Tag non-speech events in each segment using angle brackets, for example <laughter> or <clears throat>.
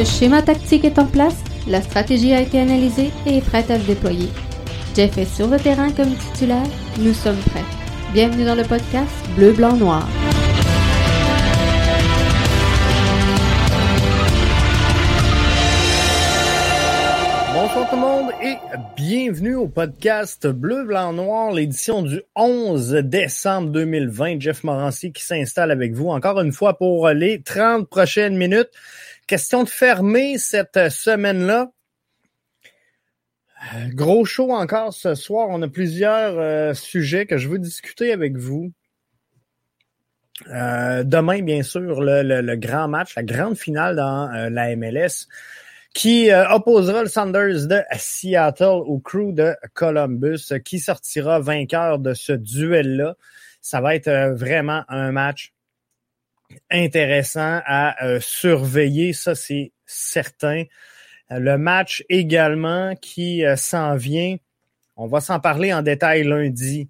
Le schéma tactique est en place, la stratégie a été analysée et est prête à se déployer. Jeff est sur le terrain comme titulaire, nous sommes prêts. Bienvenue dans le podcast Bleu, Blanc, Noir. Bonsoir tout le monde et bienvenue au podcast Bleu, Blanc, Noir, l'édition du 11 décembre 2020. Jeff Morancy qui s'installe avec vous encore une fois pour les 30 prochaines minutes. Question de fermer cette semaine-là. Euh, gros show encore ce soir. On a plusieurs euh, sujets que je veux discuter avec vous. Euh, demain, bien sûr, le, le, grand match, la grande finale dans la MLS qui opposera le Sanders de Seattle au crew de Columbus, qui sortira vainqueur de ce duel-là. Ça va être vraiment un match intéressant à surveiller, ça c'est certain. Le match également qui euh, s'en vient, on va s'en parler en détail lundi,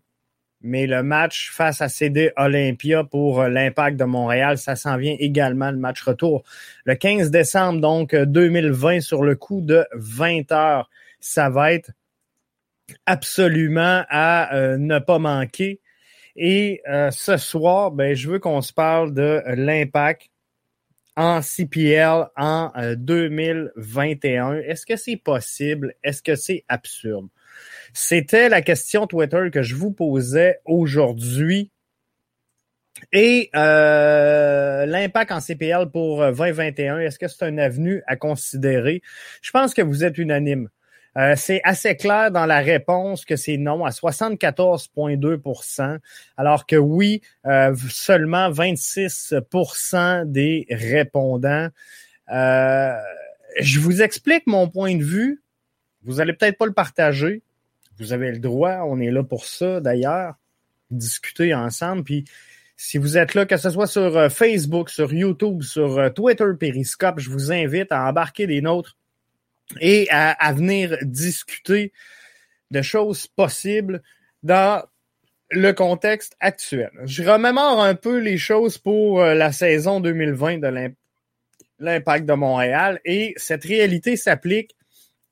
mais le match face à CD Olympia pour euh, l'impact de Montréal, ça s'en vient également, le match retour. Le 15 décembre, donc 2020, sur le coup de 20 heures, ça va être absolument à euh, ne pas manquer. Et ce soir, ben, je veux qu'on se parle de l'impact en CPL en 2021. Euh, Est-ce que c'est possible? Est-ce que c'est absurde? C'était la question Twitter que je vous posais aujourd'hui. Et euh, l'impact en CPL pour 2021, est-ce que c'est un avenue à considérer? Je pense que vous êtes unanime. Euh, c'est assez clair dans la réponse que c'est non à 74,2% alors que oui, euh, seulement 26% des répondants. Euh, je vous explique mon point de vue. Vous allez peut-être pas le partager. Vous avez le droit, on est là pour ça d'ailleurs, discuter ensemble. Puis si vous êtes là, que ce soit sur Facebook, sur YouTube, sur Twitter, Periscope, je vous invite à embarquer des nôtres et à, venir discuter de choses possibles dans le contexte actuel. Je remémore un peu les choses pour euh, la saison 2020 de l'impact de Montréal et cette réalité s'applique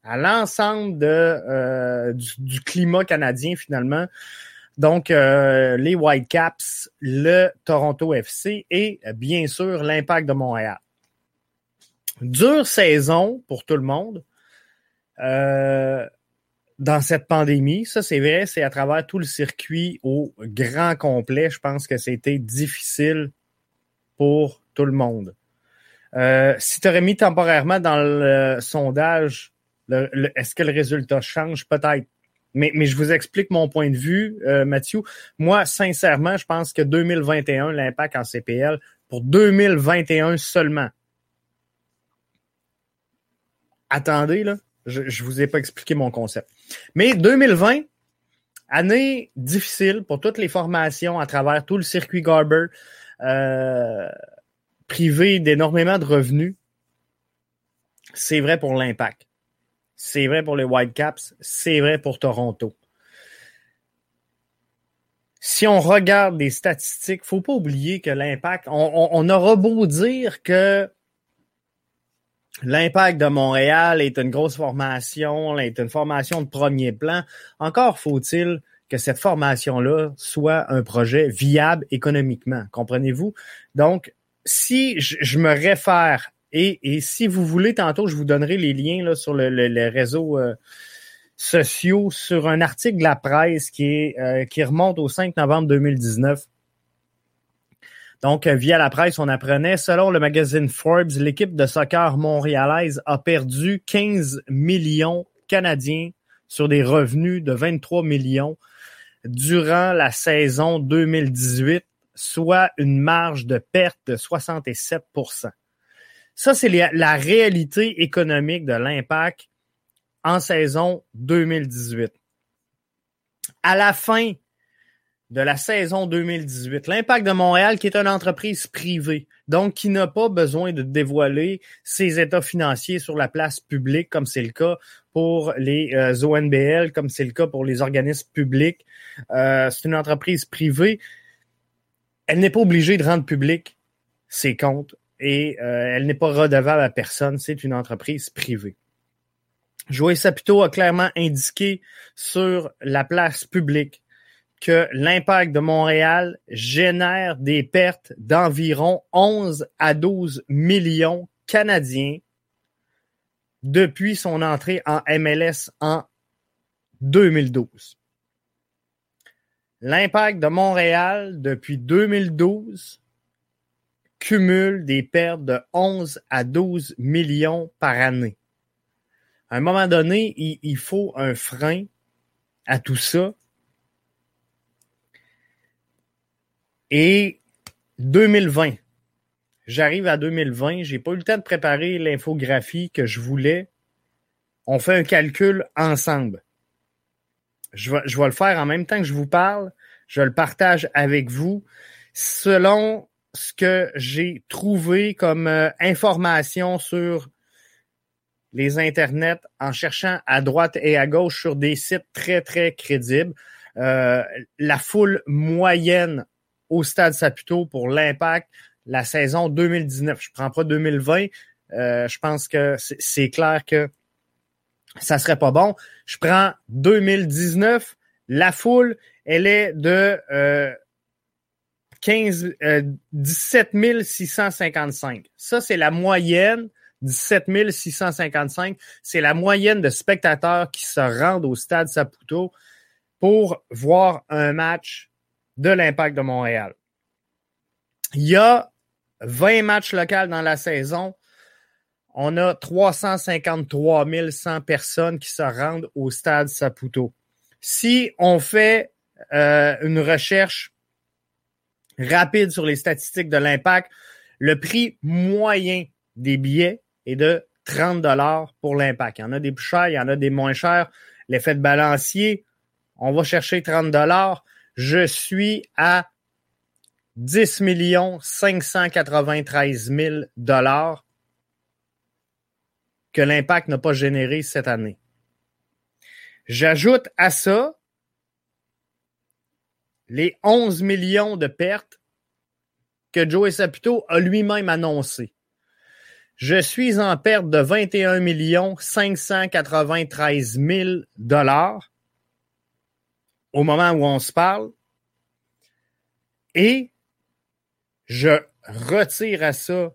à l'ensemble euh, du, climat canadien finalement. Donc euh, les Whitecaps, le Toronto FC et bien sûr l'impact de Montréal. Dure saison pour tout le monde. Euh, dans cette pandémie, ça c'est vrai, c'est à travers tout le circuit au grand complet. Je pense que c'était difficile pour tout le monde. Euh, si tu aurais mis temporairement dans le sondage, est-ce que le résultat change? Peut-être. Mais, je vous explique mon point de vue, euh, Mathieu. Moi, sincèrement, je pense que 2021, l'impact en CPL, pour 2021 seulement. Attendez, là. Je ne vous ai pas expliqué mon concept. Mais 2020, année difficile pour toutes les formations à travers tout le circuit Garber, euh, privé d'énormément de revenus. C'est vrai pour l'impact. C'est vrai pour les Whitecaps. C'est vrai pour Toronto. Si on regarde les statistiques, faut pas oublier que l'impact, on, on aura beau dire que L'impact de Montréal est une grosse formation, est une formation de premier plan. Encore faut-il que cette formation-là soit un projet viable économiquement. Comprenez-vous? Donc, si je, me réfère, et, si vous voulez, tantôt, je vous donnerai les liens sur le, les réseaux euh, sociaux, sur un article de la presse qui, euh, qui remonte au 5 novembre 2019 donc, euh, via la presse, on apprenait, selon le magazine Forbes, l'équipe de soccer montréalaise a perdu 15 millions canadiens sur des revenus de 23 millions durant la saison 2018, soit une marge de perte de 67% Ça, c'est la réalité économique de l'impact en saison 2018. À la fin de la saison 2018. L'Impact de Montréal, qui est une entreprise privée, donc qui n'a pas besoin de dévoiler ses états financiers sur la place publique, comme c'est le cas pour les euh, ONBL, comme c'est le cas pour les organismes publics. Euh, c'est une entreprise privée. Elle n'est pas obligée de rendre public ses comptes et euh, elle n'est pas redevable à personne. C'est une entreprise privée. Joey Saputo a clairement indiqué sur la place publique que l'impact de Montréal génère des pertes d'environ 11 à 12 millions canadiens depuis son entrée en MLS en 2012. L'impact de Montréal depuis 2012 cumule des pertes de 11 à 12 millions par année. À un moment donné, il, faut un frein à tout ça. Et 2020, j'arrive à 2020, j'ai pas eu le temps de préparer l'infographie que je voulais. On fait un calcul ensemble. Je vais, je vais le faire en même temps que je vous parle. Je le partage avec vous. Selon ce que j'ai trouvé comme euh, information sur les internets en cherchant à droite et à gauche sur des sites très, très crédibles. Euh, la foule moyenne au Stade Saputo pour l'impact la saison 2019. Je prends pas 2020. Euh, je pense que c'est clair que ça serait pas bon. Je prends 2019. La foule, elle est de euh, 15, euh, 17 655. Ça, c'est la moyenne. 17 655. C'est la moyenne de spectateurs qui se rendent au stade Saputo pour voir un match de l'Impact de Montréal. Il y a 20 matchs locaux dans la saison. On a 353 100 personnes qui se rendent au stade Saputo. Si on fait euh, une recherche rapide sur les statistiques de l'impact, le prix moyen des billets est de 30 dollars pour l'impact. Il y en a des plus chers, il y en a des moins chers. L'effet de balancier, on va chercher 30 dollars. Je suis à 10 593 000 dollars que l'impact n'a pas généré cette année. J'ajoute à ça les 11 millions de pertes que Joey Saputo a lui-même annoncé. Je suis en perte de 21 millions 593 000 dollars au moment où on se parle. Et je retire à ça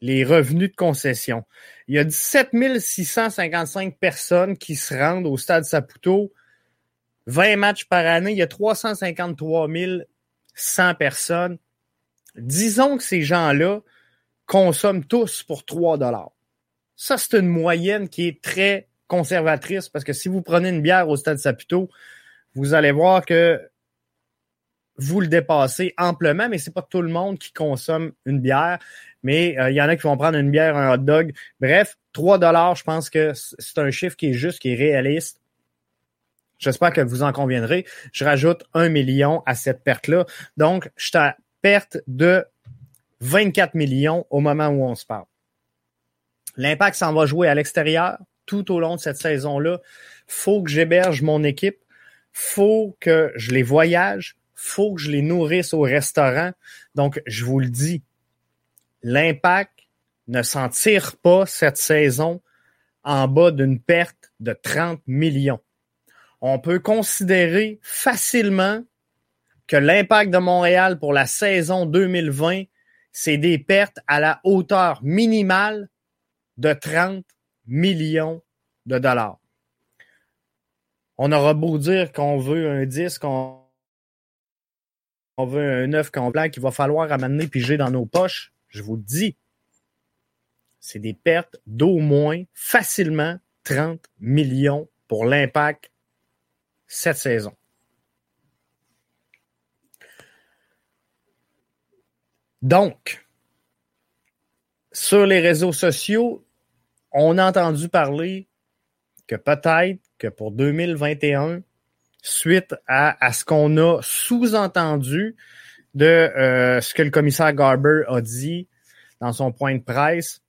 les revenus de concession. Il y a 17 655 personnes qui se rendent au stade Saputo. 20 matchs par année, il y a 353 100 personnes. Disons que ces gens-là consomment tous pour 3 dollars. Ça, c'est une moyenne qui est très conservatrice parce que si vous prenez une bière au stade Saputo, vous allez voir que vous le dépassez amplement, mais c'est pas tout le monde qui consomme une bière. Mais euh, il y en a qui vont prendre une bière, un hot dog. Bref, 3 dollars, je pense que c'est un chiffre qui est juste, qui est réaliste. J'espère que vous en conviendrez. Je rajoute un million à cette perte-là. Donc, je suis à perte de 24 millions au moment où on se parle. L'impact s'en va jouer à l'extérieur tout au long de cette saison-là. Faut que j'héberge mon équipe. Faut que je les voyage faut que je les nourrisse au restaurant. Donc, je vous le dis, l'impact ne s'en tire pas cette saison en bas d'une perte de 30 millions. On peut considérer facilement que l'impact de Montréal pour la saison 2020, c'est des pertes à la hauteur minimale de 30 millions de dollars. On aura beau dire qu'on veut un disque, qu'on on veut un œuf complet qu'il va falloir amener piger dans nos poches, je vous le dis, c'est des pertes d'au moins facilement 30 millions pour l'impact cette saison. Donc, sur les réseaux sociaux, on a entendu parler que peut-être que pour 2021, suite à, ce qu'on a sous-entendu de euh, ce que le commissaire Garber a dit dans son point de presse.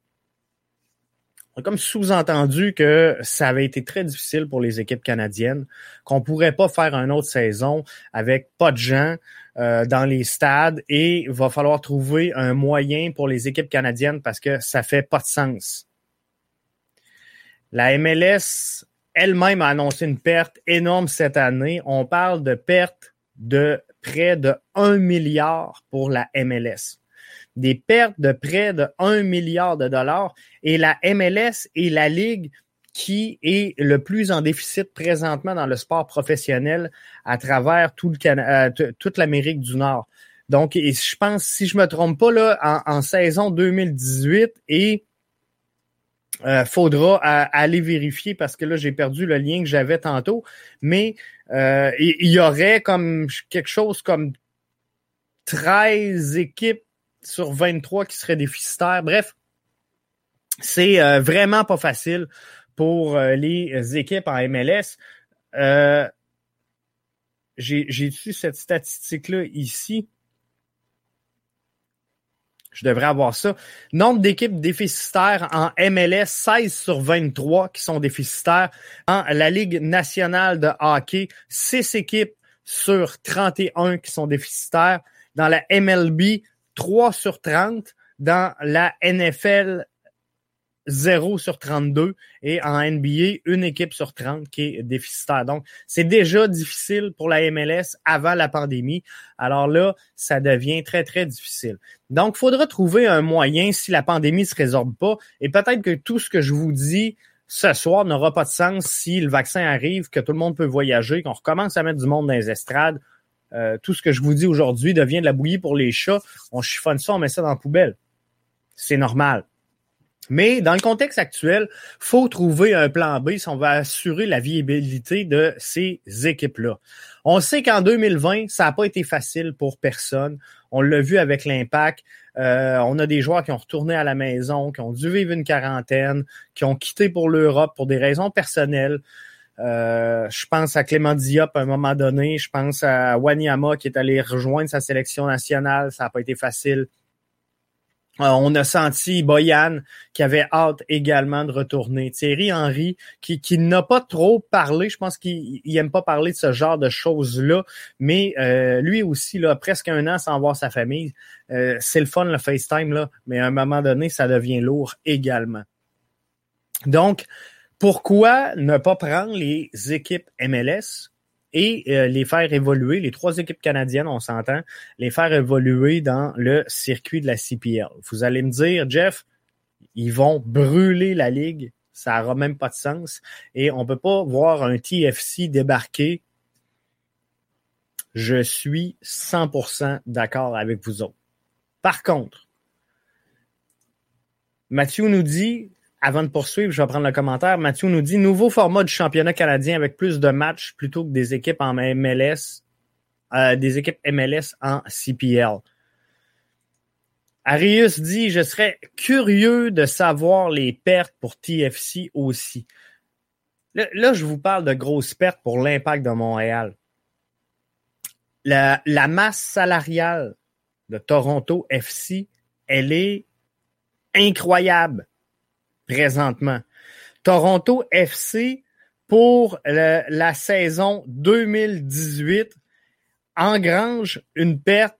comme sous-entendu que ça avait été très difficile pour les équipes canadiennes, qu'on pourrait pas faire une autre saison avec pas de gens euh, dans les stades et il va falloir trouver un moyen pour les équipes canadiennes parce que ça fait pas de sens. La MLS elle-même a annoncé une perte énorme cette année. On parle de perte de près de 1 milliard pour la MLS des pertes de près de 1 milliard de dollars et la MLS est la ligue qui est le plus en déficit présentement dans le sport professionnel à travers tout le euh, toute l'Amérique du Nord. Donc, je pense, si je me trompe pas, là, en, saison 2018, et euh, faudra aller vérifier parce que là, j'ai perdu le lien que j'avais tantôt, mais euh, il y aurait comme quelque chose comme 13 équipes sur 23 qui seraient déficitaires. Bref, c'est euh, vraiment pas facile pour euh, les équipes en MLS. Euh, j'ai eu cette statistique-là ici? Je devrais avoir ça. Nombre d'équipes déficitaires en MLS, 16 sur 23 qui sont déficitaires. En la Ligue nationale de hockey, 6 équipes sur 31 qui sont déficitaires. Dans la MLB, 3 sur 30. Dans la NFL, 0 sur 32 et en NBA, une équipe sur 30 qui est déficitaire. Donc, c'est déjà difficile pour la MLS avant la pandémie. Alors là, ça devient très, très difficile. Donc, il faudra trouver un moyen si la pandémie se résorbe pas. Et peut-être que tout ce que je vous dis ce soir n'aura pas de sens si le vaccin arrive, que tout le monde peut voyager, qu'on recommence à mettre du monde dans les estrades. Euh, tout ce que je vous dis aujourd'hui devient de la bouillie pour les chats. On chiffonne ça, on met ça dans la poubelle. C'est normal. Mais dans le contexte actuel, faut trouver un plan B si on va assurer la viabilité de ces équipes-là. On sait qu'en 2020, ça n'a pas été facile pour personne. On l'a vu avec l'impact. Euh, on a des joueurs qui ont retourné à la maison, qui ont dû vivre une quarantaine, qui ont quitté pour l'Europe pour des raisons personnelles. Euh, je pense à Clément Diop à un moment donné. Je pense à Wanyama qui est allé rejoindre sa sélection nationale. Ça n'a pas été facile. Euh, on a senti Boyan qui avait hâte également de retourner. Thierry Henry qui, qui n'a pas trop parlé. Je pense qu'il n'aime pas parler de ce genre de choses-là. Mais euh, lui aussi, là, presque un an sans voir sa famille. c'est le fun, le FaceTime, là, mais à un moment donné, ça devient lourd également. Donc, pourquoi ne pas prendre les équipes MLS et euh, les faire évoluer, les trois équipes canadiennes, on s'entend, les faire évoluer dans le circuit de la CPL. Vous allez me dire, Jeff, ils vont brûler la ligue, ça n'aura même pas de sens, et on ne peut pas voir un TFC débarquer. Je suis 100% d'accord avec vous autres. Par contre, Mathieu nous dit, avant de poursuivre, je vais prendre le commentaire. Mathieu nous dit nouveau format du championnat canadien avec plus de matchs plutôt que des équipes en MLS, euh, des équipes MLS en CPL. Arius dit Je serais curieux de savoir les pertes pour TFC aussi. Là, je vous parle de grosses pertes pour l'impact de Montréal. La, la masse salariale de Toronto FC, elle est incroyable présentement. Toronto FC, pour la saison 2018, engrange une perte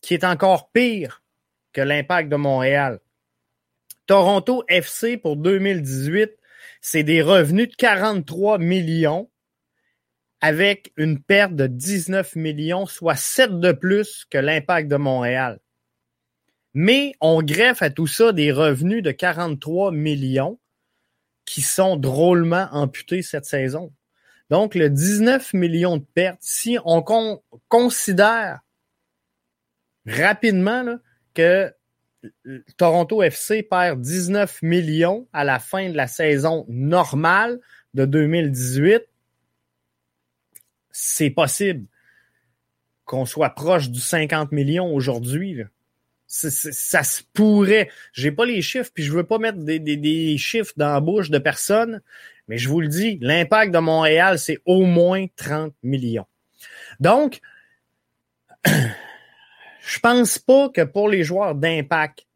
qui est encore pire que l'impact de Montréal. Toronto FC pour 2018, c'est des revenus de 43 millions avec une perte de 19 millions, soit 7 de plus que l'impact de Montréal. Mais on greffe à tout ça des revenus de 43 millions qui sont drôlement amputés cette saison. Donc, le 19 millions de pertes, si on considère rapidement que Toronto FC perd 19 millions à la fin de la saison normale de 2018, c'est possible qu'on soit proche du 50 millions aujourd'hui ça se pourrait. J'ai pas les chiffres, puis je veux pas mettre des, chiffres dans la bouche de personne, mais je vous le dis, l'impact de Montréal, c'est au moins 30 millions. Donc, <clears throat> je pense pas que pour les joueurs d'impact,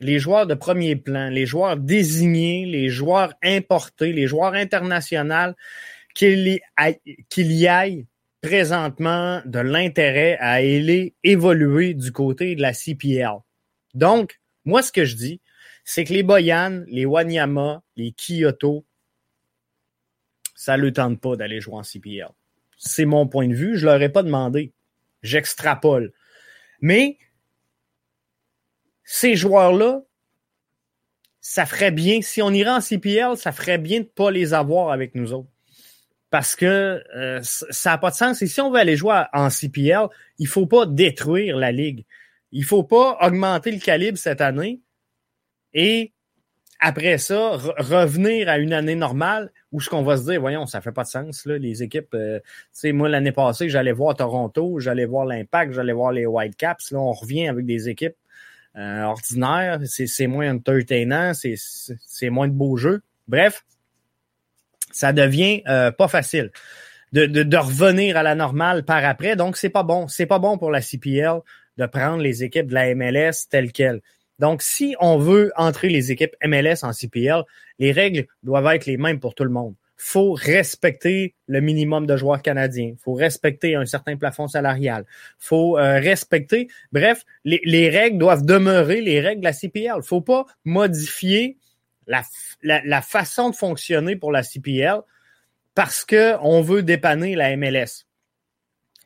les joueurs de premier plan, les joueurs désignés, les joueurs importés, les joueurs internationaux, qu'il y, y ait présentement de l'intérêt à aller évoluer du côté de la CPL. Donc, moi, ce que je dis, c'est que les Boyan, les Wanyama, les Kyoto, ça ne le tente pas d'aller jouer en CPL. C'est mon point de vue. Je ne leur ai pas demandé. J'extrapole. Mais ces joueurs-là, ça ferait bien, si on irait en CPL, ça ferait bien de ne pas les avoir avec nous autres. Parce que euh, ça n'a pas de sens. Et si on veut aller jouer en CPL, il ne faut pas détruire la ligue. Il ne faut pas augmenter le calibre cette année et après ça, revenir à une année normale où ce qu'on va se dire, voyons, ça fait pas de sens, là, les équipes. Euh, tu sais, moi, l'année passée, j'allais voir Toronto, j'allais voir l'Impact, j'allais voir les Whitecaps. Là, on revient avec des équipes euh, ordinaires. C'est moins entertainant, c'est moins de beaux jeux. Bref, ça devient euh, pas facile de, de, de, revenir à la normale par après. Donc, c'est pas bon. C'est pas bon pour la CPL de prendre les équipes de la MLS telles quelles. Donc, si on veut entrer les équipes MLS en CPL, les règles doivent être les mêmes pour tout le monde. faut respecter le minimum de joueurs canadiens. faut respecter un certain plafond salarial. faut euh, respecter... Bref, les, règles doivent demeurer les règles de la CPL. faut pas modifier la, la, façon de fonctionner pour la CPL parce qu'on veut dépanner la MLS.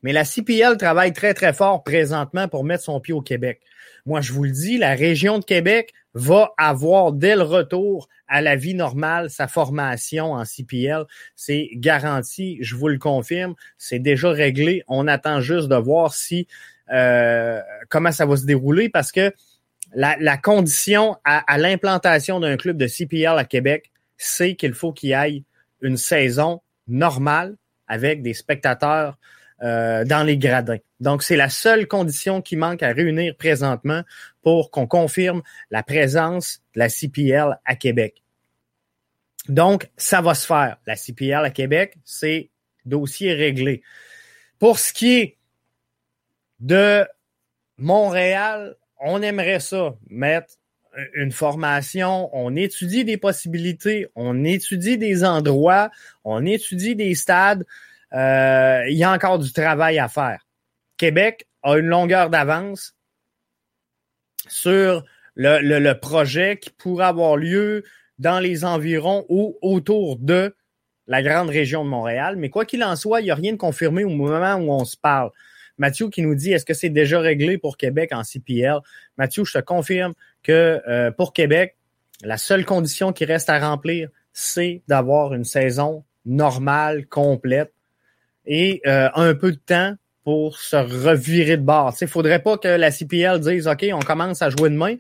Mais la CPL travaille très, très fort présentement pour mettre son pied au Québec. Moi, je vous le dis, la région de Québec va avoir dès le retour à la vie normale sa formation en CPL. C'est garanti, je vous le confirme, c'est déjà réglé. On attend juste de voir si euh, comment ça va se dérouler parce que la, condition à, l'implantation d'un club de CPL à Québec, c'est qu'il faut qu'il y ait une saison normale avec des spectateurs euh, dans les gradins. Donc, c'est la seule condition qui manque à réunir présentement pour qu'on confirme la présence de la CPL à Québec. Donc, ça va se faire. La CPL à Québec, c'est dossier réglé. Pour ce qui est de Montréal, on aimerait ça, mettre une formation, on étudie des possibilités, on étudie des endroits, on étudie des stades. Euh, il y a encore du travail à faire. Québec a une longueur d'avance sur le, projet qui pourrait avoir lieu dans les environs ou autour de la grande région de Montréal. Mais quoi qu'il en soit, il n'y a rien de confirmé au moment où on se parle. Mathieu qui nous dit est-ce que c'est déjà réglé pour Québec en CPL? Mathieu, je te confirme que euh, pour Québec, la seule condition qui reste à remplir, c'est d'avoir une saison normale, complète et euh, un peu de temps pour se revirer de bord. Il ne faudrait pas que la CPL dise OK, on commence à jouer demain.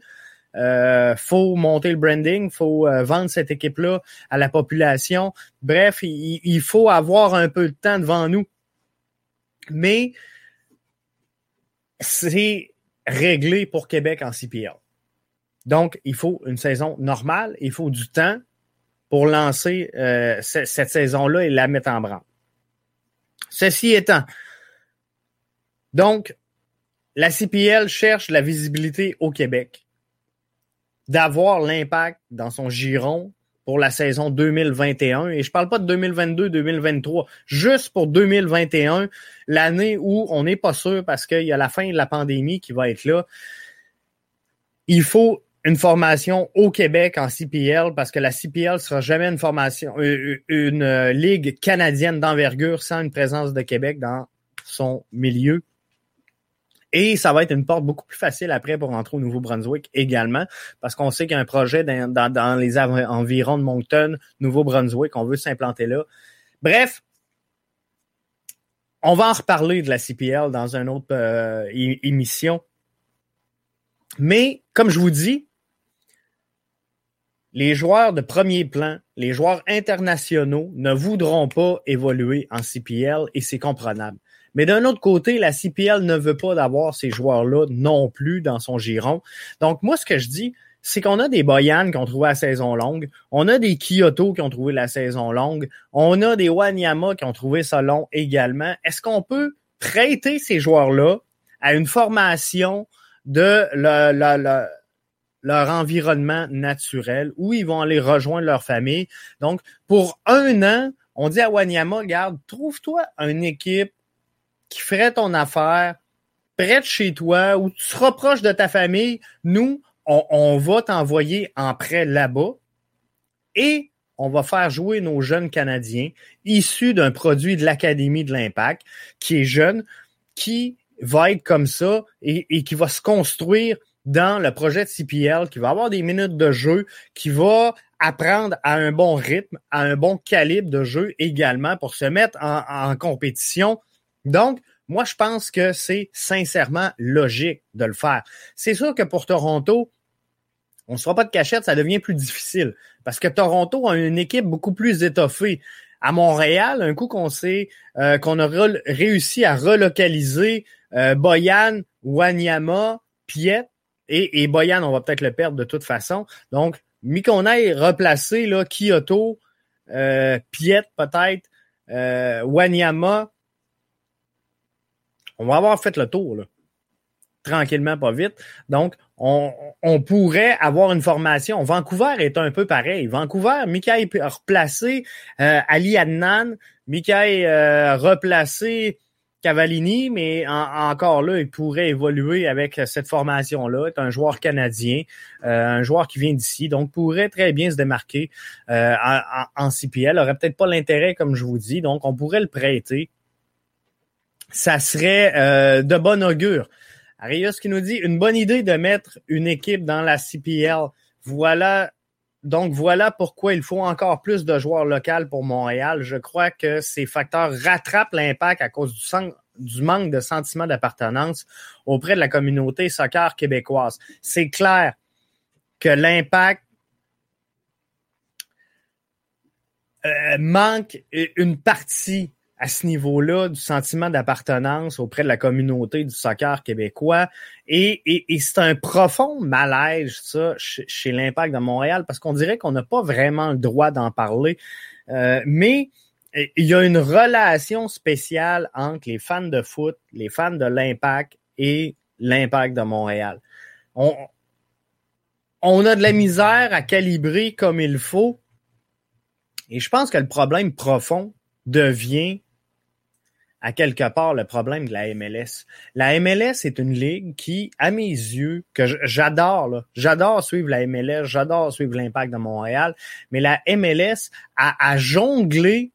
Euh, faut monter le branding, faut euh, vendre cette équipe-là à la population. Bref, il, faut avoir un peu de temps devant nous. Mais c'est réglé pour Québec en CPL. Donc, il faut une saison normale, il faut du temps pour lancer euh, cette saison-là et la mettre en branle. Ceci étant, donc, la CPL cherche la visibilité au Québec, d'avoir l'impact dans son giron pour la saison 2021. Et je parle pas de 2022-2023, juste pour 2021, l'année où on n'est pas sûr parce qu'il y a la fin de la pandémie qui va être là. Il faut une formation au Québec en CPL parce que la CPL sera jamais une formation, euh, euh, une, euh, ligue canadienne d'envergure sans une présence de Québec dans son milieu. Et ça va être une porte beaucoup plus facile après pour entrer au Nouveau-Brunswick également, parce qu'on sait qu'il y a un projet dans, dans, les environs de Moncton, Nouveau-Brunswick, on veut s'implanter là. Bref, on va en reparler de la CPL dans une autre émission. Mais, comme je vous dis, les joueurs de premier plan, les joueurs internationaux ne voudront pas évoluer en CPL et c'est comprenable. Mais d'un autre côté, la CPL ne veut pas d'avoir ces joueurs-là non plus dans son giron. Donc, moi, ce que je dis, c'est qu'on a des Boyan qui ont trouvé la saison longue, on a des Kyoto qui ont trouvé la saison longue, on a des Wanyama qui ont trouvé ça long également. Est-ce qu'on peut prêter ces joueurs-là à une formation de leur environnement naturel, où ils vont aller rejoindre leur famille? Donc, pour un an, on dit à Wanyama, garde, trouve-toi une équipe qui ferait ton affaire près de chez toi, où tu seras de ta famille. Nous, on, on va t'envoyer en prêt là-bas et on va faire jouer nos jeunes Canadiens issus d'un produit de l'Académie de l'Impact qui est jeune, qui va être comme ça et, qui va se construire dans le projet de CPL, qui va avoir des minutes de jeu, qui va apprendre à un bon rythme, à un bon calibre de jeu également pour se mettre en, compétition. Donc, moi, je pense que c'est sincèrement logique de le faire. C'est sûr que pour Toronto, on ne se fera pas de cachette, ça devient plus difficile parce que Toronto a une équipe beaucoup plus étoffée. À Montréal, un coup qu'on sait euh, qu'on a réussi à relocaliser euh, Boyan, Wanyama, Piet, et, et Boyan, on va peut-être le perdre de toute façon. Donc, mis qu'on aille replacer là, Kyoto, euh, Piet peut-être, euh, Wanyama, on va avoir fait le tour. Tranquillement, pas vite. Donc, on, pourrait avoir une formation. Vancouver est un peu pareil. Vancouver, a replacé euh, Ali Adnan, Mickey euh, replacé Cavallini, mais encore là, il pourrait évoluer avec cette formation-là. C'est un joueur canadien, euh, un joueur qui vient d'ici, donc pourrait très bien se démarquer euh, en, en, CPL. Aurait peut-être pas l'intérêt, comme je vous dis, donc on pourrait le prêter. Ça serait de bon augure. Arius qui nous dit une bonne idée de mettre une équipe dans la CPL. Voilà donc voilà pourquoi il faut encore plus de joueurs locaux pour Montréal. Je crois que ces facteurs rattrapent l'impact à cause du, du manque de sentiment d'appartenance auprès de la communauté soccer québécoise. C'est clair que l'impact euh, manque une partie à ce niveau-là du sentiment d'appartenance auprès de la communauté du soccer québécois. Et, c'est un profond malaise, ça, chez, l'Impact de Montréal, parce qu'on dirait qu'on n'a pas vraiment le droit d'en parler. Euh, mais il y a une relation spéciale entre les fans de foot, les fans de l'Impact et l'Impact de Montréal. On, on a de la misère à calibrer comme il faut. Et je pense que le problème profond devient à quelque part le problème de la MLS. La MLS est une ligue qui, à mes yeux, que j'adore, j'adore suivre la MLS, j'adore suivre l'impact de Montréal, mais la MLS a, a jonglé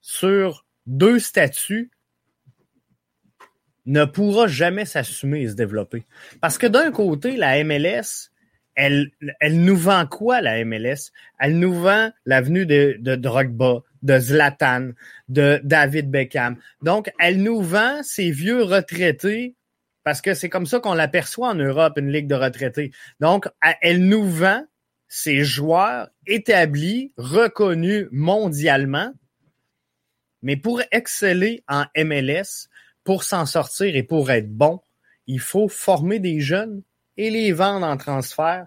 sur deux statuts ne pourra jamais s'assumer et se développer. Parce que d'un côté, la MLS, elle, elle nous vend quoi, la MLS? Elle nous vend l'avenue de, de Drogba, de Zlatan, de David Beckham. Donc, elle nous vend ces vieux retraités parce que c'est comme ça qu'on l'aperçoit en Europe, une ligue de retraités. Donc, elle nous vend ces joueurs établis, reconnus mondialement, mais pour exceller en MLS, pour s'en sortir et pour être bon, il faut former des jeunes et les vendre en transfert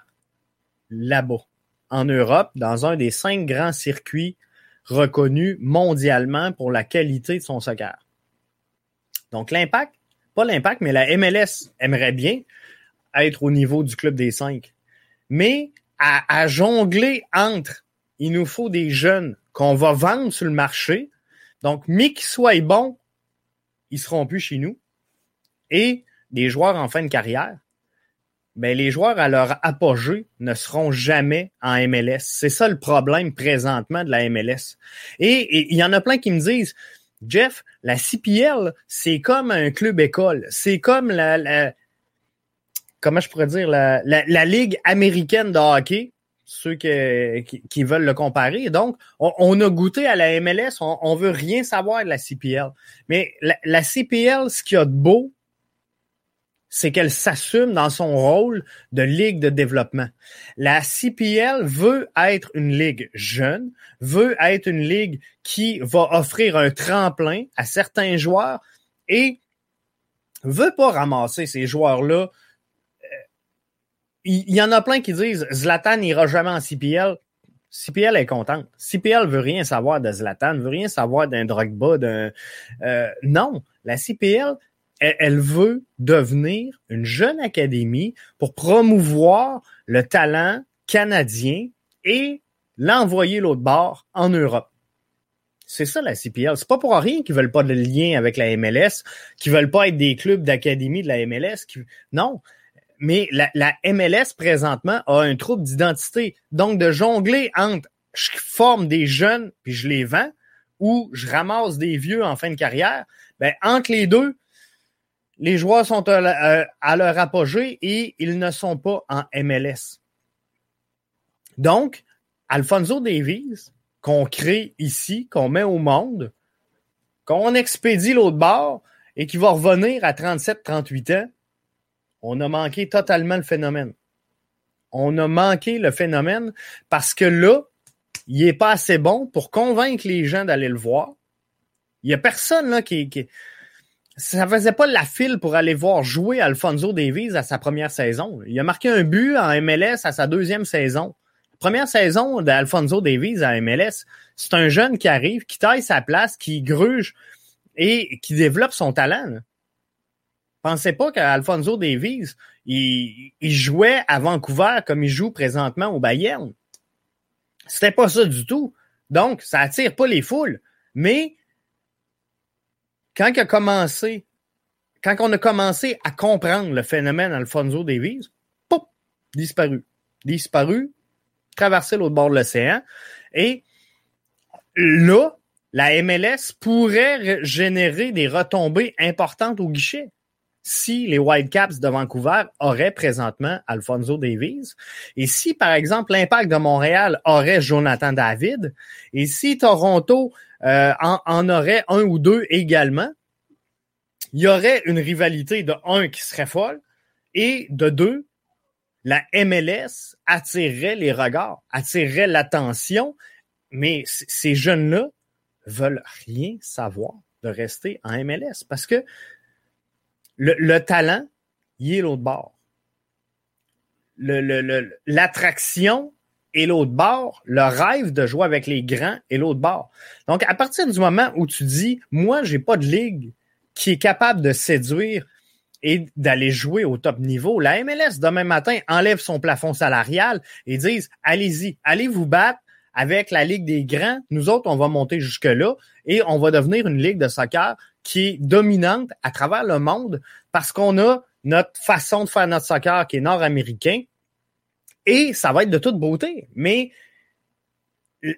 là-bas, en Europe, dans un des cinq grands circuits reconnu mondialement pour la qualité de son soccer. Donc l'impact, pas l'impact, mais la MLS aimerait bien être au niveau du club des cinq. Mais à, jongler entre, il nous faut des jeunes qu'on va vendre sur le marché. Donc, mais qu'ils soient bons, ils seront plus chez nous. Et des joueurs en fin de carrière ben, les joueurs à leur apogée ne seront jamais en MLS. C'est ça le problème présentement de la MLS. Et il y en a plein qui me disent, Jeff, la CPL, c'est comme un club école. C'est comme la, comment je pourrais dire, la, la, Ligue américaine de hockey, ceux qui, qui, veulent le comparer. Donc, on, a goûté à la MLS, on, on veut rien savoir de la CPL. Mais la, la CPL, ce qu'il y a de beau, c'est qu'elle s'assume dans son rôle de ligue de développement. La CPL veut être une ligue jeune, veut être une ligue qui va offrir un tremplin à certains joueurs et veut pas ramasser ces joueurs-là. Euh, il y, en a plein qui disent Zlatan n'ira jamais en CPL. CPL est contente. CPL veut rien savoir de Zlatan, veut rien savoir d'un Drogba, d'un euh, non. La CPL elle, veut devenir une jeune académie pour promouvoir le talent canadien et l'envoyer l'autre bord en Europe. C'est ça la CPL. C'est pas pour rien qu'ils veulent pas de lien avec la MLS, qu'ils veulent pas être des clubs d'académie de la MLS. Non. Mais la, la, MLS présentement a un trouble d'identité. Donc de jongler entre je forme des jeunes puis je les vends ou je ramasse des vieux en fin de carrière, ben entre les deux, les joueurs sont à, à leur apogée et ils ne sont pas en MLS. Donc, Alfonso Davies, qu'on crée ici, qu'on met au monde, qu'on expédie l'autre bord et qui va revenir à 37-38 ans, on a manqué totalement le phénomène. On a manqué le phénomène parce que là, il est pas assez bon pour convaincre les gens d'aller le voir. Il y a personne là qui ça faisait pas la file pour aller voir jouer Alfonso Davies à sa première saison. Il a marqué un but en MLS à sa deuxième saison première saison d'Alfonso Davies à MLS, c'est un jeune qui arrive, qui taille sa place, qui gruge et qui développe son talent. Pensez pas qu'Alfonso Davies, il, jouait à Vancouver comme il joue présentement au Bayern. C'était pas ça du tout. Donc, ça attire pas les foules. Mais quand on a commencé à comprendre le phénomène Alfonso Davies, pop, disparu. Disparu, traverser l'autre bord de l'océan. Et là, la MLS pourrait générer des retombées importantes au guichet si les Whitecaps de Vancouver auraient présentement Alfonso Davies, et si, par exemple, l'Impact de Montréal aurait Jonathan David, et si Toronto euh, en, aurait un ou deux également, il y aurait une rivalité de un qui serait folle, et de deux, la MLS attirerait les regards, attirerait l'attention, mais ces jeunes-là veulent rien savoir de rester en MLS parce que le, talent, il est l'autre bord. L'attraction est l'autre bord. Le rêve de jouer avec les grands est l'autre bord. Donc, à partir du moment où tu dis, moi, j'ai pas de ligue qui est capable de séduire et d'aller jouer au top niveau. La MLS, demain matin, enlève son plafond salarial et disent, allez-y, allez vous battre avec la Ligue des grands. Nous autres, on va monter jusque-là et on va devenir une Ligue de soccer qui est dominante à travers le monde parce qu'on a notre façon de faire notre soccer qui est nord-américain et ça va être de toute beauté. Mais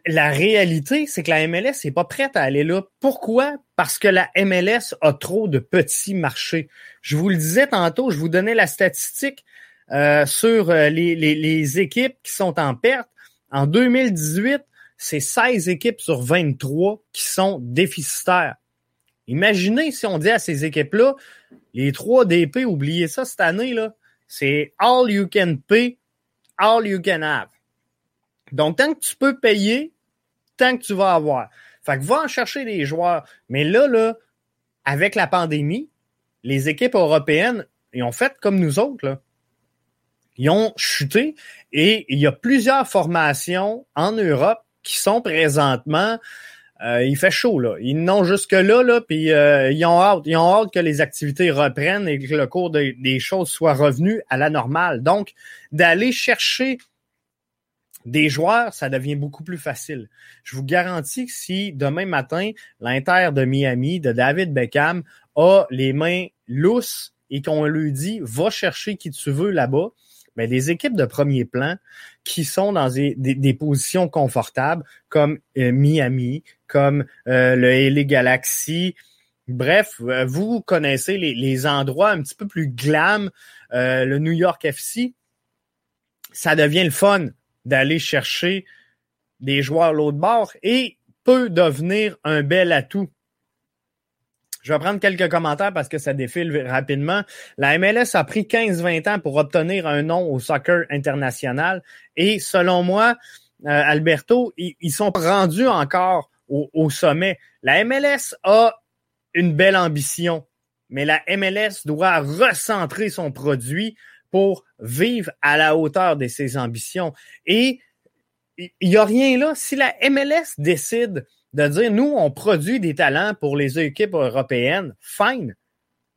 la réalité, c'est que la MLS n'est pas prête à aller là. Pourquoi? Parce que la MLS a trop de petits marchés. Je vous le disais tantôt, je vous donnais la statistique euh, sur euh, les, équipes qui sont en perte. En 2018, c'est 16 équipes sur 23 qui sont déficitaires. Imaginez si on dit à ces équipes-là, les trois DP, oubliez ça cette année, là, c'est all you can pay, all you can have. Donc, tant que tu peux payer, tant que tu vas avoir. Fait que va en chercher des joueurs. Mais là, là, avec la pandémie, les équipes européennes, ils ont fait comme nous autres, là. Ils ont chuté et il y a plusieurs formations en Europe qui sont présentement euh, il fait chaud là. Ils n'ont jusque là puis euh, ils ont hâte, ils ont hâte que les activités reprennent et que le cours des choses soit revenu à la normale. Donc d'aller chercher des joueurs, ça devient beaucoup plus facile. Je vous garantis que si demain matin, l'Inter de Miami, de David Beckham, a les mains lousses et qu'on lui dit va chercher qui tu veux là-bas, mais ben, des équipes de premier plan qui sont dans des, des, positions confortables, comme euh, Miami, comme euh, le LA Galaxy. Bref, euh, vous connaissez les, les, endroits un petit peu plus glam, le New York FC. Ça devient le fun d'aller chercher des joueurs l'autre bord et peut devenir un bel atout. Je vais prendre quelques commentaires parce que ça défile rapidement. La MLS a pris 15-20 ans pour obtenir un nom au soccer international et selon moi, euh, Alberto, ils, sont rendus encore au, sommet. La MLS a une belle ambition, mais la MLS doit recentrer son produit pour vivre à la hauteur de ses ambitions. Et il n'y a rien là. Si la MLS décide de dire, nous, on produit des talents pour les équipes européennes, fine.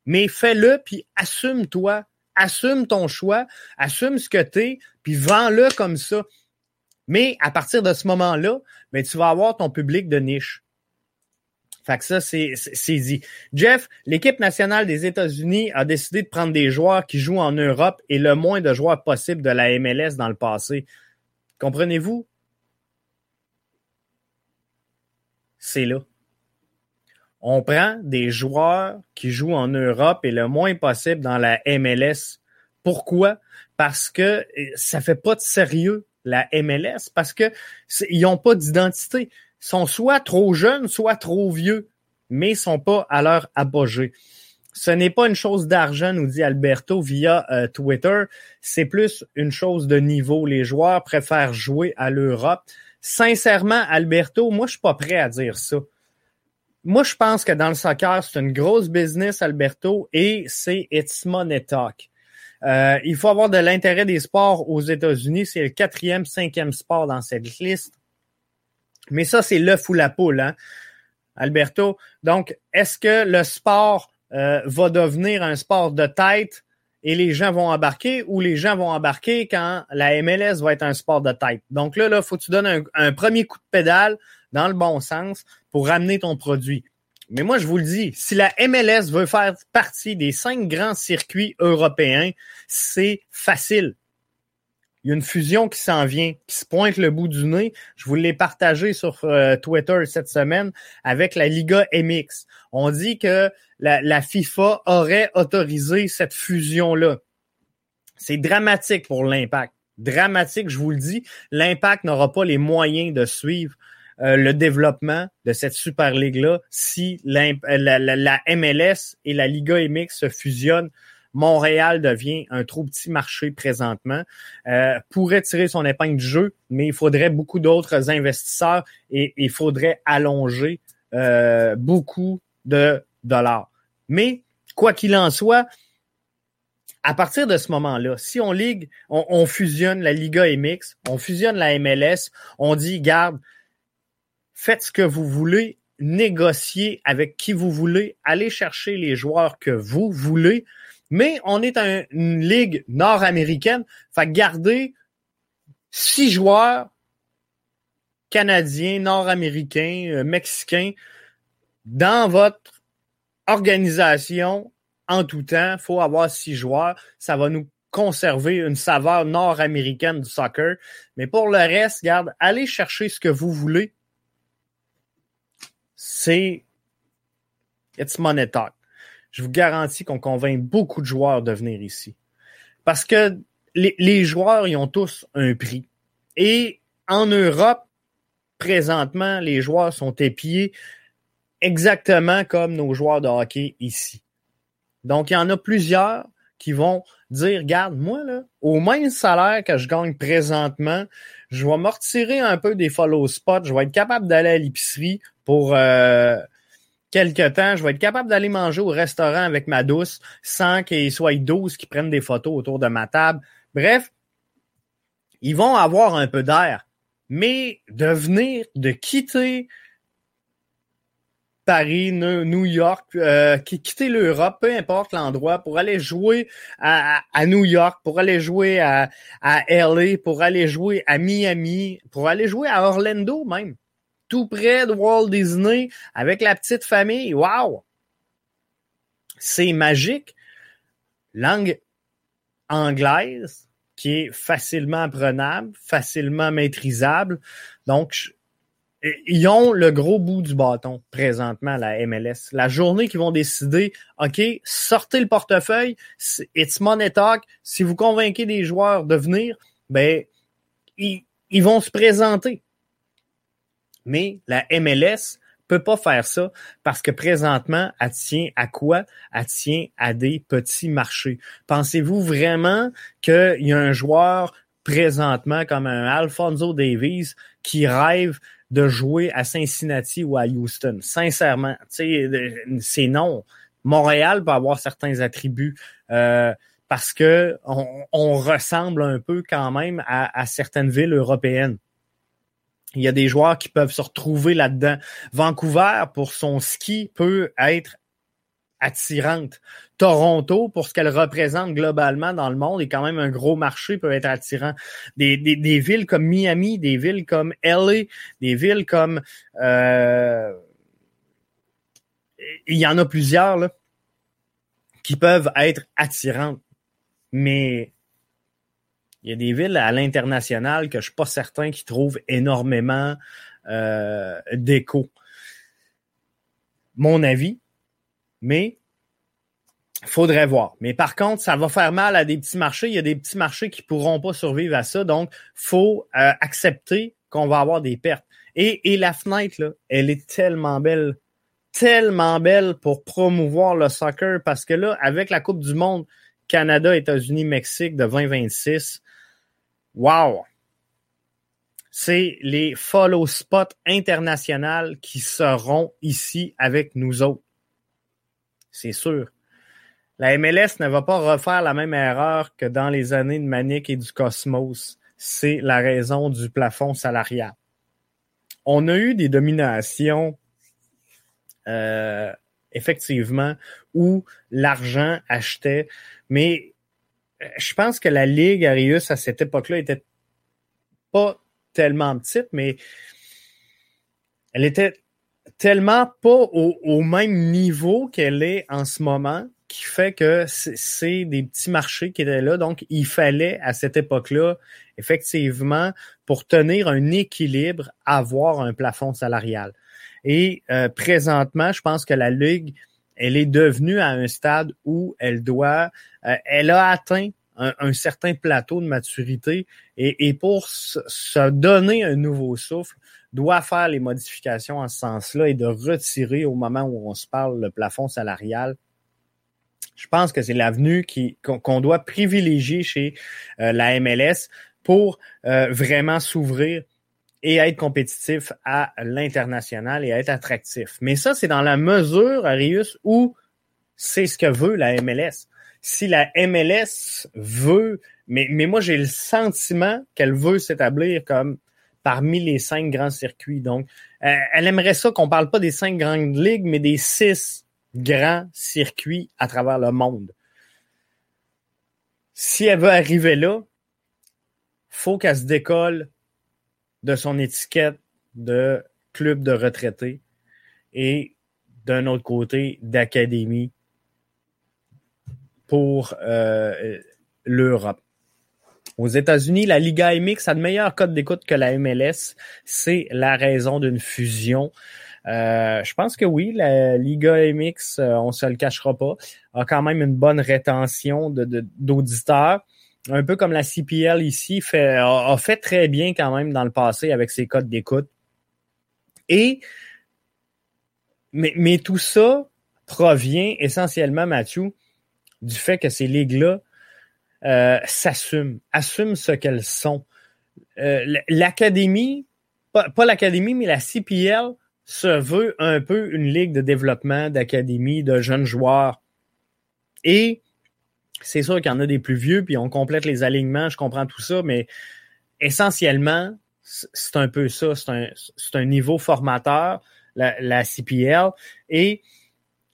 Mais fais-le, puis assume-toi. Assume ton choix, assume ce que tu es, puis vends-le comme ça. Mais à partir de ce moment-là, ben, tu vas avoir ton public de niche. Fait que ça, c'est dit. Jeff, l'équipe nationale des États-Unis a décidé de prendre des joueurs qui jouent en Europe et le moins de joueurs possible de la MLS dans le passé. Comprenez-vous? C'est là. On prend des joueurs qui jouent en Europe et le moins possible dans la MLS. Pourquoi? Parce que eh, ça fait pas de sérieux la MLS parce que ils n'ont pas d'identité sont soit trop jeunes, soit trop vieux, mais sont pas à leur apogée. Ce n'est pas une chose d'argent, nous dit Alberto via euh, Twitter. C'est plus une chose de niveau. Les joueurs préfèrent jouer à l'Europe. Sincèrement, Alberto, moi, je suis pas prêt à dire ça. Moi, je pense que dans le soccer, c'est une grosse business, Alberto, et c'est It's Money Talk. Euh, il faut avoir de l'intérêt des sports aux États-Unis. C'est le quatrième, cinquième sport dans cette liste. Mais ça, c'est l'œuf ou la poule, hein, Alberto. Donc, est-ce que le sport euh, va devenir un sport de tête et les gens vont embarquer ou les gens vont embarquer quand la MLS va être un sport de tête? Donc là, là, faut que tu donnes un premier coup de pédale dans le bon sens pour ramener ton produit. Mais moi, je vous le dis, si la MLS veut faire partie des cinq grands circuits européens, c'est facile. Il y a une fusion qui s'en vient, qui se pointe le bout du nez. Je vous l'ai partagé sur euh, Twitter cette semaine avec la Liga MX. On dit que la, FIFA aurait autorisé cette fusion-là. C'est dramatique pour l'impact. Dramatique, je vous le dis. L'impact n'aura pas les moyens de suivre euh, le développement de cette Super Ligue-là si la, la, MLS et la Liga MX se fusionnent Montréal devient un trop petit marché présentement, euh, pourrait tirer son épingle du jeu, mais il faudrait beaucoup d'autres investisseurs et il faudrait allonger euh, beaucoup de dollars. Mais quoi qu'il en soit, à partir de ce moment-là, si on ligue, on, fusionne la Liga MX, on fusionne la MLS, on dit, garde, faites ce que vous voulez, négociez avec qui vous voulez, allez chercher les joueurs que vous voulez, mais on est une ligue nord-américaine. Fait garder six joueurs canadiens, nord-américains, euh, mexicains dans votre organisation en tout temps. Il faut avoir six joueurs. Ça va nous conserver une saveur nord-américaine du soccer. Mais pour le reste, garde, allez chercher ce que vous voulez. C'est It's Money je vous garantis qu'on convainc beaucoup de joueurs de venir ici. Parce que les, joueurs, ils ont tous un prix. Et en Europe, présentement, les joueurs sont épiés exactement comme nos joueurs de hockey ici. Donc, il y en a plusieurs qui vont dire, regarde, moi, là, au même salaire que je gagne présentement, je vais me retirer un peu des follow spots, je vais être capable d'aller à l'épicerie pour euh, quelque temps, je vais être capable d'aller manger au restaurant avec ma douce sans qu'il soit 12 qui prennent des photos autour de ma table. Bref, ils vont avoir un peu d'air. Mais de venir, de quitter Paris, New York, euh, quitter l'Europe, peu importe l'endroit, pour aller jouer à, New York, pour aller jouer à, à LA, pour aller jouer à Miami, pour aller jouer à Orlando même tout près de Walt Disney avec la petite famille. Wow! C'est magique. Langue anglaise qui est facilement apprenable, facilement maîtrisable. Donc, ils ont le gros bout du bâton présentement, la MLS. La journée qu'ils vont décider, OK, sortez le portefeuille, it's money talk. Si vous convainquez des joueurs de venir, ben, ils, ils vont se présenter. Mais la MLS peut pas faire ça parce que présentement, elle tient à quoi? Elle tient à des petits marchés. Pensez-vous vraiment qu'il y a un joueur présentement comme un Alfonso Davies qui rêve de jouer à Cincinnati ou à Houston? Sincèrement, c'est non. Montréal peut avoir certains attributs. Euh, parce que on, ressemble un peu quand même à certaines villes européennes. Il y a des joueurs qui peuvent se retrouver là-dedans. Vancouver, pour son ski, peut être attirante. Toronto, pour ce qu'elle représente globalement dans le monde, est quand même un gros marché, peut être attirant. Des, villes comme Miami, des villes comme LA, des villes comme... Euh, il y en a plusieurs là, qui peuvent être attirantes. Mais il y a des villes à l'international que je suis pas certain qu'ils trouvent énormément euh, d'écho. Mon avis, mais faudrait voir. Mais par contre, ça va faire mal à des petits marchés. Il y a des petits marchés qui pourront pas survivre à ça. Donc, faut euh, accepter qu'on va avoir des pertes. Et, et la fenêtre, là, elle est tellement belle, tellement belle pour promouvoir le soccer parce que là, avec la Coupe du Monde, Canada, États-Unis, Mexique de 2026, wow! C'est les follow spots internationaux qui seront ici avec nous autres c'est sûr. La MLS ne va pas refaire la même erreur que dans les années de Manic et du Cosmos. C'est la raison du plafond salarial. On a eu des dominations, euh, effectivement, où l'argent achetait, mais euh, je pense que la Ligue Arius à cette époque-là était pas tellement petite, mais elle était tellement pas au, même niveau qu'elle est en ce moment qui fait que c'est des petits marchés qui étaient là. Donc, il fallait à cette époque-là, effectivement, pour tenir un équilibre, avoir un plafond salarial. Et euh, présentement, je pense que la Ligue, elle est devenue à un stade où elle doit, euh, elle a atteint un, certain plateau de maturité et, et pour se donner un nouveau souffle, doit faire les modifications en ce sens-là et de retirer au moment où on se parle le plafond salarial. Je pense que c'est l'avenue qu'on doit privilégier chez euh, la MLS pour euh, vraiment s'ouvrir et être compétitif à l'international et être attractif. Mais ça, c'est dans la mesure, Arius, où c'est ce que veut la MLS. Si la MLS veut, mais, mais moi j'ai le sentiment qu'elle veut s'établir comme parmi les cinq grands circuits. Donc, euh, elle aimerait ça qu'on parle pas des cinq grandes ligues, mais des six grands circuits à travers le monde. Si elle veut arriver là, faut qu'elle se décolle de son étiquette de club de retraités et d'un autre côté d'académie pour euh, l'Europe. Aux États-Unis, la Liga MX a de meilleurs codes d'écoute que la MLS. C'est la raison d'une fusion. Euh, je pense que oui, la Liga MX, euh, on se le cachera pas, a quand même une bonne rétention d'auditeurs. un peu comme la CPL ici, fait, a, fait très bien quand même dans le passé avec ses codes d'écoute. Et mais, mais tout ça provient essentiellement, Mathieu, du fait que ces ligues-là euh, s'assument, assument ce qu'elles sont. Euh, l'académie, pas, l'académie, mais la CPL se veut un peu une ligue de développement d'académie, de jeunes joueurs. Et c'est sûr qu'il y en a des plus vieux, puis on complète les alignements, je comprends tout ça, mais essentiellement, c'est un peu ça, c'est un, niveau formateur, la CPL, et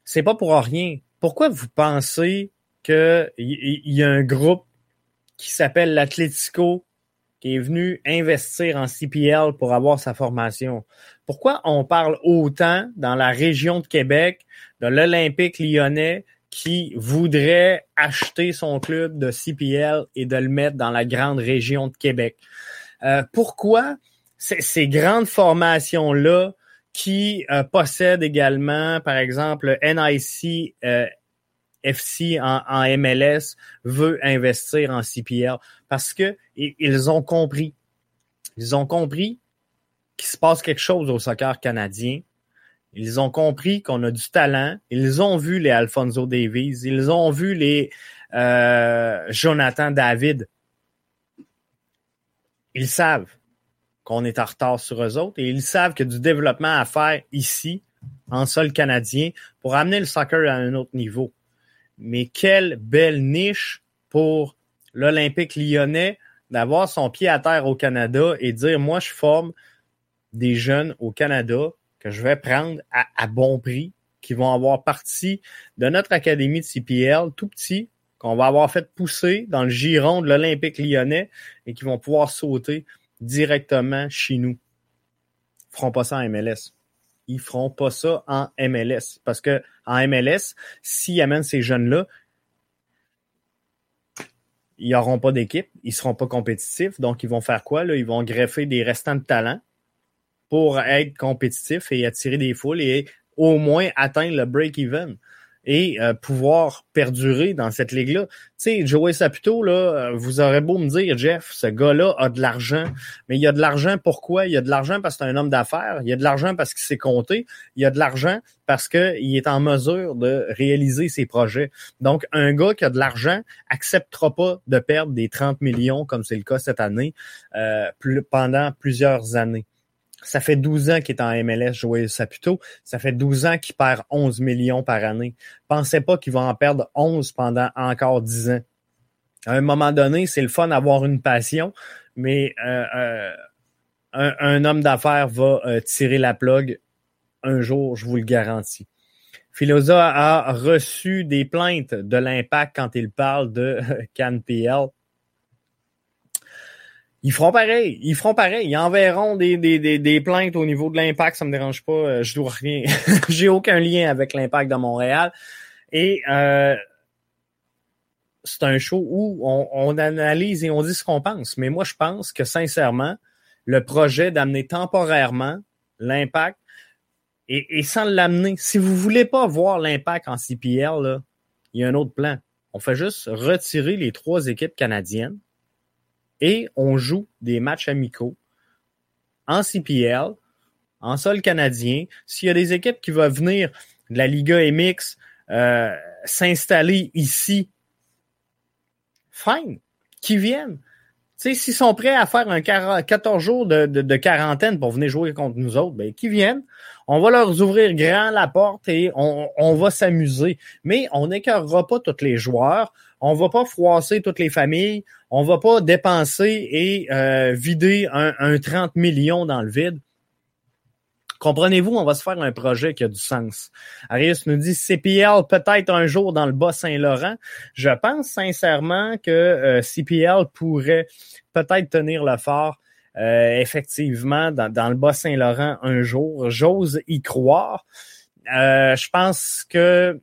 c'est pas pour rien. Pourquoi vous pensez qu'il y, a un groupe qui s'appelle l'Atlético qui est venu investir en CPL pour avoir sa formation. Pourquoi on parle autant dans la région de Québec de l'Olympique lyonnais qui voudrait acheter son club de CPL et de le mettre dans la grande région de Québec? Euh, pourquoi ces grandes formations-là qui euh, possèdent également, par exemple, NIC, euh, FC en, MLS veut investir en CPL parce que ils ont compris. Ils ont compris qu'il se passe quelque chose au soccer canadien. Ils ont compris qu'on a du talent. Ils ont vu les Alfonso Davies. Ils ont vu les euh, Jonathan David. Ils savent qu'on est en retard sur eux autres et ils savent qu'il y a du développement à faire ici, en sol canadien, pour amener le soccer à un autre niveau mais quelle belle niche pour l'Olympique lyonnais d'avoir son pied à terre au Canada et dire moi je forme des jeunes au Canada que je vais prendre à, bon prix qui vont avoir partie de notre académie de CPL, tout petit, qu'on va avoir fait pousser dans le giron de l'Olympique lyonnais et qui vont pouvoir sauter directement chez nous. Ils feront pas ça en MLS. Ils feront pas ça en MLS. Parce que en MLS, s'ils amènent ces jeunes-là, ils n'auront pas d'équipe, ils seront pas compétitifs. Donc, ils vont faire quoi? Là? Ils vont greffer des restants de talent pour être compétitifs et attirer des foules et au moins atteindre le break-even et euh, pouvoir perdurer dans cette ligue-là. Tu sais, Joey Saputo, là, euh, vous aurez beau me dire, Jeff, ce gars-là a de l'argent, mais il a de l'argent pourquoi? Il a de l'argent parce que c'est un homme d'affaires, il a de l'argent parce qu'il s'est compté, il a de l'argent parce qu'il est en mesure de réaliser ses projets. Donc, un gars qui a de l'argent acceptera pas de perdre des 30 millions, comme c'est le cas cette année, euh, plus, pendant plusieurs années. Ça fait 12 ans qu'il est en MLS, Joël Saputo. Ça fait 12 ans qu'il perd 11 millions par année. Pensez pas qu'il va en perdre 11 pendant encore 10 ans. À un moment donné, c'est le fun d'avoir une passion, mais euh, euh, un, homme d'affaires va euh, tirer la plug un jour, je vous le garantis. Philosa a reçu des plaintes de l'impact quand il parle de CanPL. Ils feront pareil. Ils feront pareil. Ils enverront des, des, des, des plaintes au niveau de l'impact. Ça me dérange pas. Euh, je dois rien. <laughs> J'ai aucun lien avec l'impact de Montréal. Et euh, c'est un show où on, on, analyse et on dit ce qu'on pense. Mais moi, je pense que sincèrement, le projet d'amener temporairement l'impact et, et sans l'amener, si vous voulez pas voir l'impact en CPL, là, il y a un autre plan. On fait juste retirer les trois équipes canadiennes et on joue des matchs amicaux en CPL, en sol canadien. S'il y a des équipes qui vont venir de la Liga MX euh, s'installer ici, fine, qui viennent. S'ils sont prêts à faire un 14 jours de, quarantaine pour venir jouer contre nous autres, ben, qui viennent. On va leur ouvrir grand la porte et on, on va s'amuser. Mais on n'écœurera pas tous les joueurs on va pas froisser toutes les familles, on va pas dépenser et euh, vider un, 30 millions dans le vide. Comprenez-vous, on va se faire un projet qui a du sens. Arius nous dit CPL peut-être un jour dans le Bas-Saint-Laurent. Je pense sincèrement que euh, CPL pourrait peut-être tenir le fort euh, effectivement dans, dans le Bas-Saint-Laurent un jour. J'ose y croire. je pense que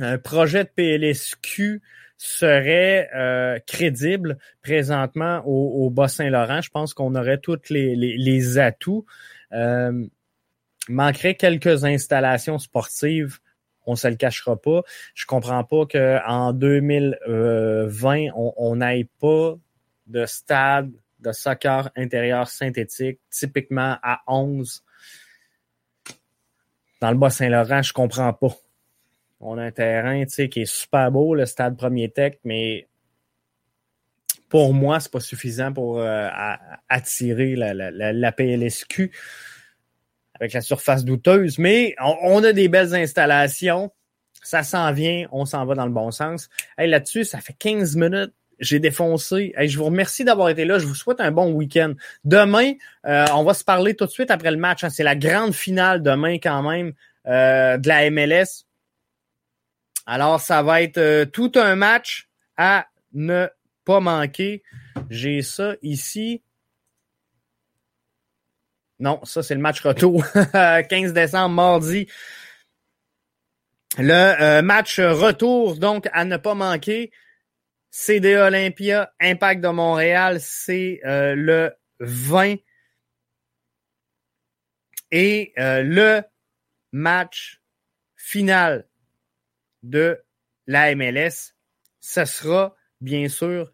un projet de PLSQ serait euh, crédible présentement au, au Bas-Saint-Laurent. Je pense qu'on aurait tous les, les, atouts. Euh, manquerait quelques installations sportives. On se le cachera pas. Je comprends pas qu'en 2020, on n'aille pas de stade de soccer intérieur synthétique, typiquement à 11. Dans le Bas-Saint-Laurent, je comprends pas. On a un terrain qui est super beau, le stade Premier Tech, mais pour moi, c'est pas suffisant pour euh, attirer la, PLSQ avec la surface douteuse. Mais on, a des belles installations. Ça s'en vient, on s'en va dans le bon sens. Hey, Là-dessus, ça fait 15 minutes. J'ai défoncé. je vous remercie d'avoir été là. Je vous souhaite un bon week-end. Demain, euh, on va se parler tout de suite après le match. Hein. C'est la grande finale demain quand même euh, de la MLS. Alors, ça va être euh, tout un match à ne pas manquer. J'ai ça ici. Non, ça, c'est le match retour. <laughs> 15 décembre, mardi. Le euh, match retour, donc, à ne pas manquer. CD Olympia, Impact de Montréal, c'est euh, le 20. Et le match final de la MLS, ce sera bien sûr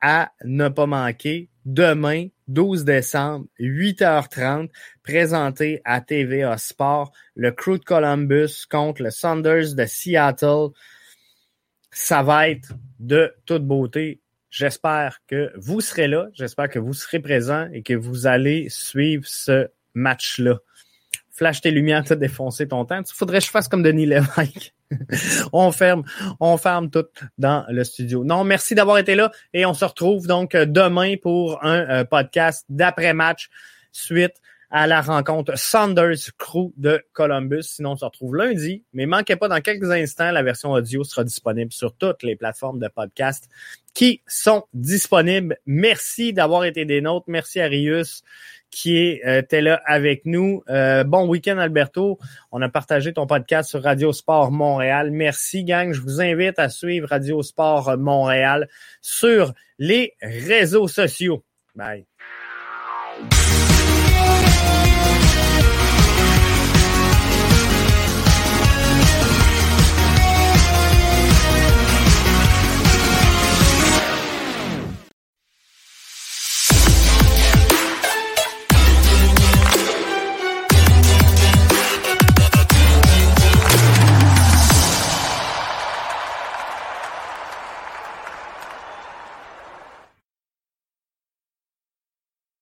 à ne pas manquer demain, 12 décembre, 8h30, présenté à TVA Sport, le Crew de Columbus contre le Saunders de Seattle. Ça va être de toute beauté. J'espère que vous serez là, j'espère que vous serez présent et que vous allez suivre ce match-là flash tes lumières, t'as défoncé ton temps. Il faudrait que je fasse comme Denis Lévesque. <laughs> on ferme, on ferme tout dans le studio. Non, merci d'avoir été là et on se retrouve donc demain pour un euh, podcast d'après-match suite à la rencontre Saunders Crew de Columbus. Sinon, on se retrouve lundi. Mais manquez pas, dans quelques instants, la version audio sera disponible sur toutes les plateformes de podcast qui sont disponibles. Merci d'avoir été des nôtres. Merci à Rius qui euh, était là avec nous. Euh, bon week-end, Alberto. On a partagé ton podcast sur Radio Sport Montréal. Merci, gang. Je vous invite à suivre Radio Sport Montréal sur les réseaux sociaux. Bye.